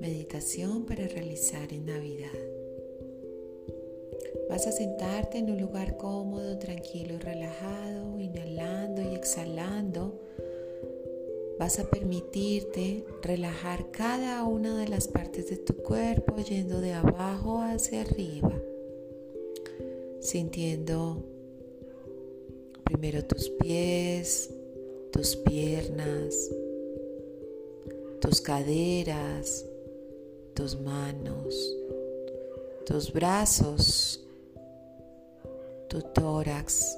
Meditación para realizar en Navidad. Vas a sentarte en un lugar cómodo, tranquilo y relajado, inhalando y exhalando. Vas a permitirte relajar cada una de las partes de tu cuerpo yendo de abajo hacia arriba, sintiendo primero tus pies, tus piernas, tus caderas, tus manos, tus brazos, tu tórax,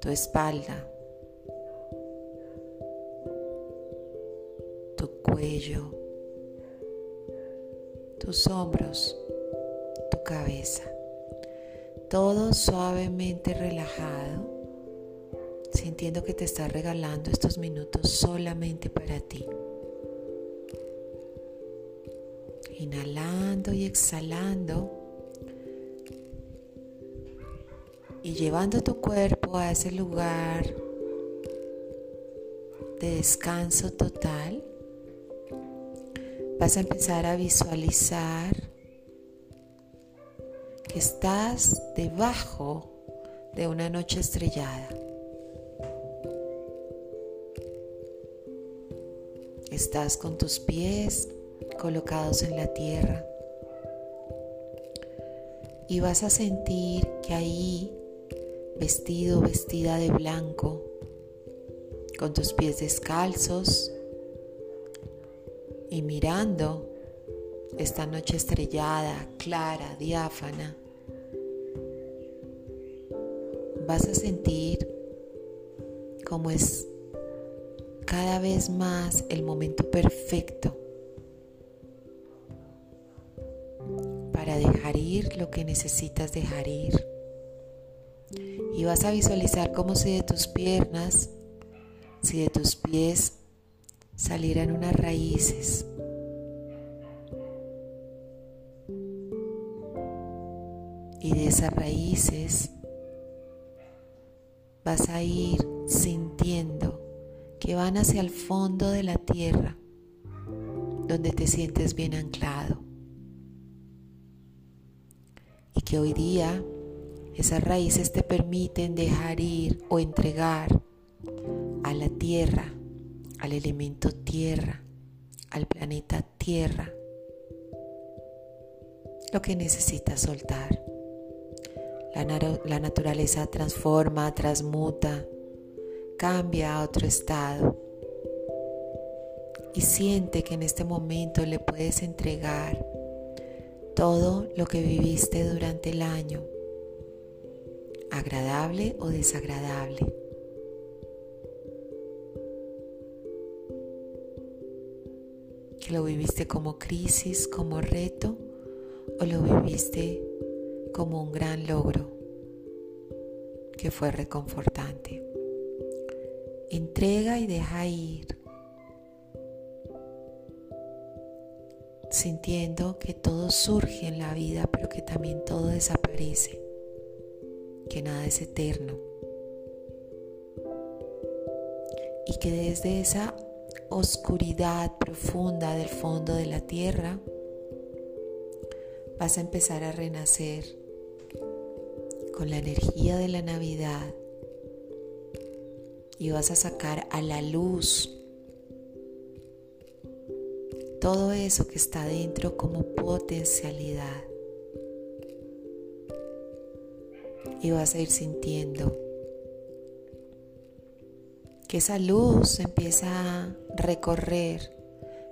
tu espalda, tu cuello, tus hombros, tu cabeza. Todo suavemente relajado, sintiendo que te estás regalando estos minutos solamente para ti. inhalando y exhalando y llevando tu cuerpo a ese lugar de descanso total, vas a empezar a visualizar que estás debajo de una noche estrellada. Estás con tus pies colocados en la tierra. Y vas a sentir que ahí, vestido, vestida de blanco, con tus pies descalzos y mirando esta noche estrellada, clara, diáfana, vas a sentir cómo es cada vez más el momento perfecto dejar ir lo que necesitas dejar ir. Y vas a visualizar como si de tus piernas, si de tus pies salieran unas raíces. Y de esas raíces vas a ir sintiendo que van hacia el fondo de la tierra, donde te sientes bien anclado que hoy día esas raíces te permiten dejar ir o entregar a la tierra, al elemento tierra, al planeta tierra, lo que necesitas soltar. La, la, naturaleza transforma, transmuta, cambia a otro estado. Y siente que en este momento le puedes entregar todo lo que viviste durante el año, agradable o desagradable. Que lo viviste como crisis, como reto o lo viviste como un gran logro que fue reconfortante. Entrega y deja ir sintiendo que todo surge en la vida, pero que también todo desaparece, que nada es eterno. Y que desde esa oscuridad profunda del fondo de la tierra, vas a empezar a renacer con la energía de la Navidad y vas a sacar a la luz todo eso que está dentro como potencialidad. Y vas a ir sintiendo que esa luz empieza a recorrer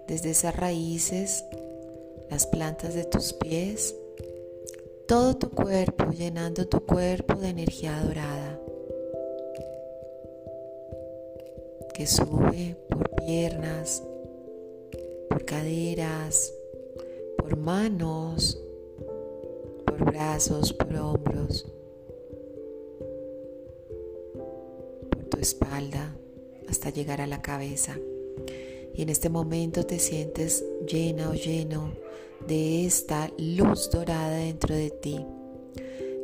desde esas raíces, las plantas de tus pies, todo tu cuerpo, llenando tu cuerpo de energía dorada, que sube por piernas, por caderas, por manos, por brazos, por hombros, por tu espalda, hasta llegar a la cabeza. Y en este momento te sientes llena o lleno de esta luz dorada dentro de ti,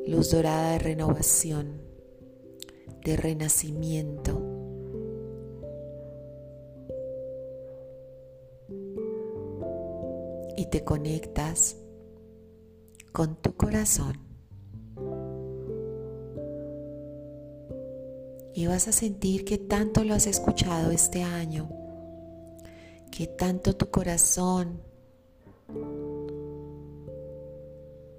luz dorada de renovación, de renacimiento. Te conectas con tu corazón. Y vas a sentir que tanto lo has escuchado este año, que tanto tu corazón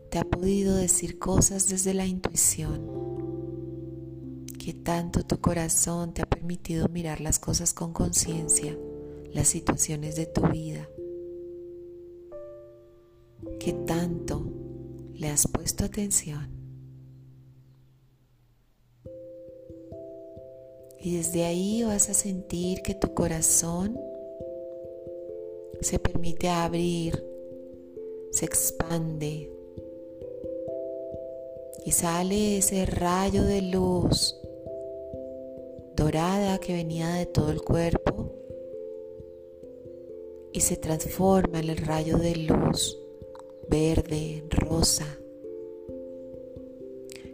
te ha podido decir cosas desde la intuición, que tanto tu corazón te ha permitido mirar las cosas con conciencia, las situaciones de tu vida, que tanto le has puesto atención. Y desde ahí vas a sentir que tu corazón se permite abrir, se expande, y sale ese rayo de luz dorada que venía de todo el cuerpo y se transforma en el rayo de luz verde, rosa,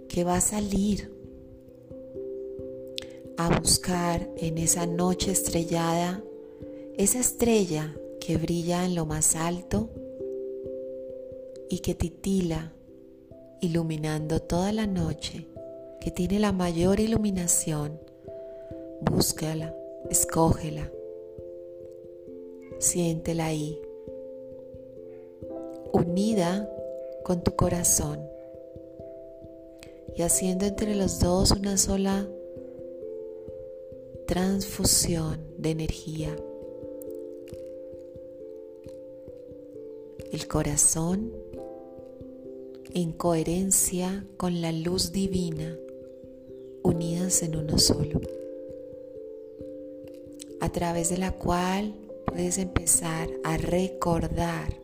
que va a salir a buscar en esa noche estrellada esa estrella que brilla en lo más alto y que titila iluminando toda la noche, que tiene la mayor iluminación, búscala, escógela, siéntela ahí, unida con tu corazón y haciendo entre los dos una sola transfusión de energía. El corazón en coherencia con la luz divina, unidas en uno solo, a través de la cual puedes empezar a recordar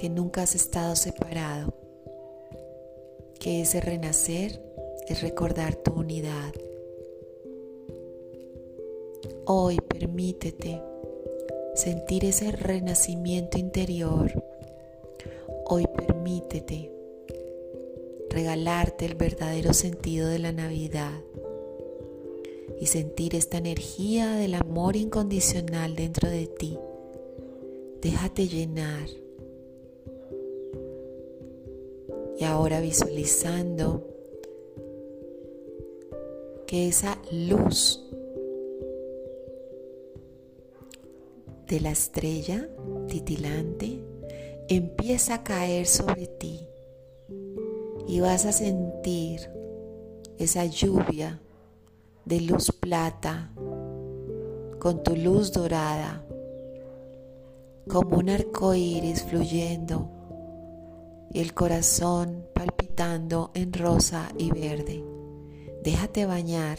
que nunca has estado separado, que ese renacer es recordar tu unidad. Hoy permítete sentir ese renacimiento interior Hoy permítete regalarte el verdadero sentido de la Navidad y sentir esta energía del amor incondicional dentro de ti. Déjate llenar. Y ahora visualizando que esa luz de la estrella titilante empieza a caer sobre ti y vas a sentir esa lluvia de luz plata con tu luz dorada como un arco iris fluyendo y el corazón palpitando en rosa y verde. Déjate bañar.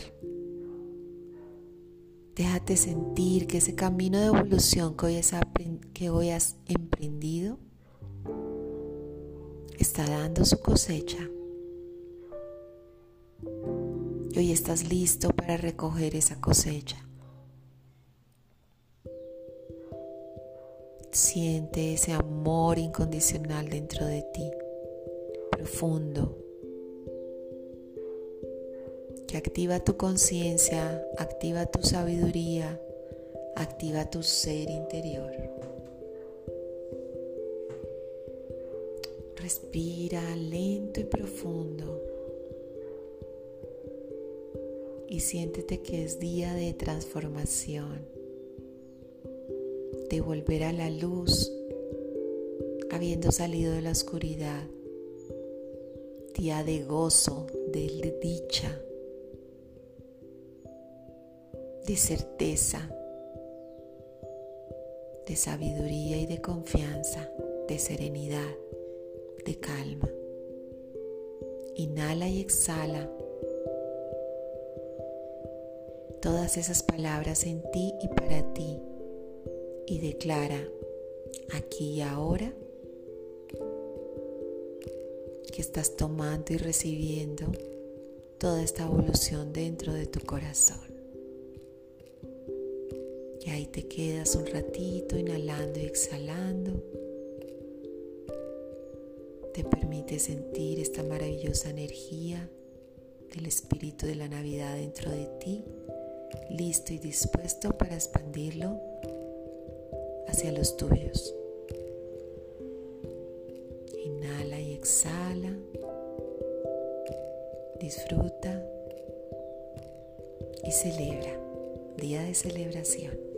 Déjate sentir que ese camino de evolución que hoy has, emprendido está dando su cosecha. Y hoy estás listo para recoger esa cosecha. Siente ese amor incondicional dentro de ti, profundo, que activa tu conciencia, activa tu sabiduría, activa tu ser interior. Respira lento y profundo y siéntete que es día de transformación, de volver a la luz habiendo salido de la oscuridad, día de gozo, de dicha, de certeza, de sabiduría y de confianza, de serenidad de calma. Inhala y exhala todas esas palabras en ti y para ti y declara aquí y ahora que estás tomando y recibiendo toda esta evolución dentro de tu corazón. Y ahí te quedas un ratito inhalando y exhalando te permite sentir esta maravillosa energía del espíritu de la Navidad dentro de ti, listo y dispuesto para expandirlo hacia los tuyos. Inhala y exhala. Disfruta y celebra. Día de celebración.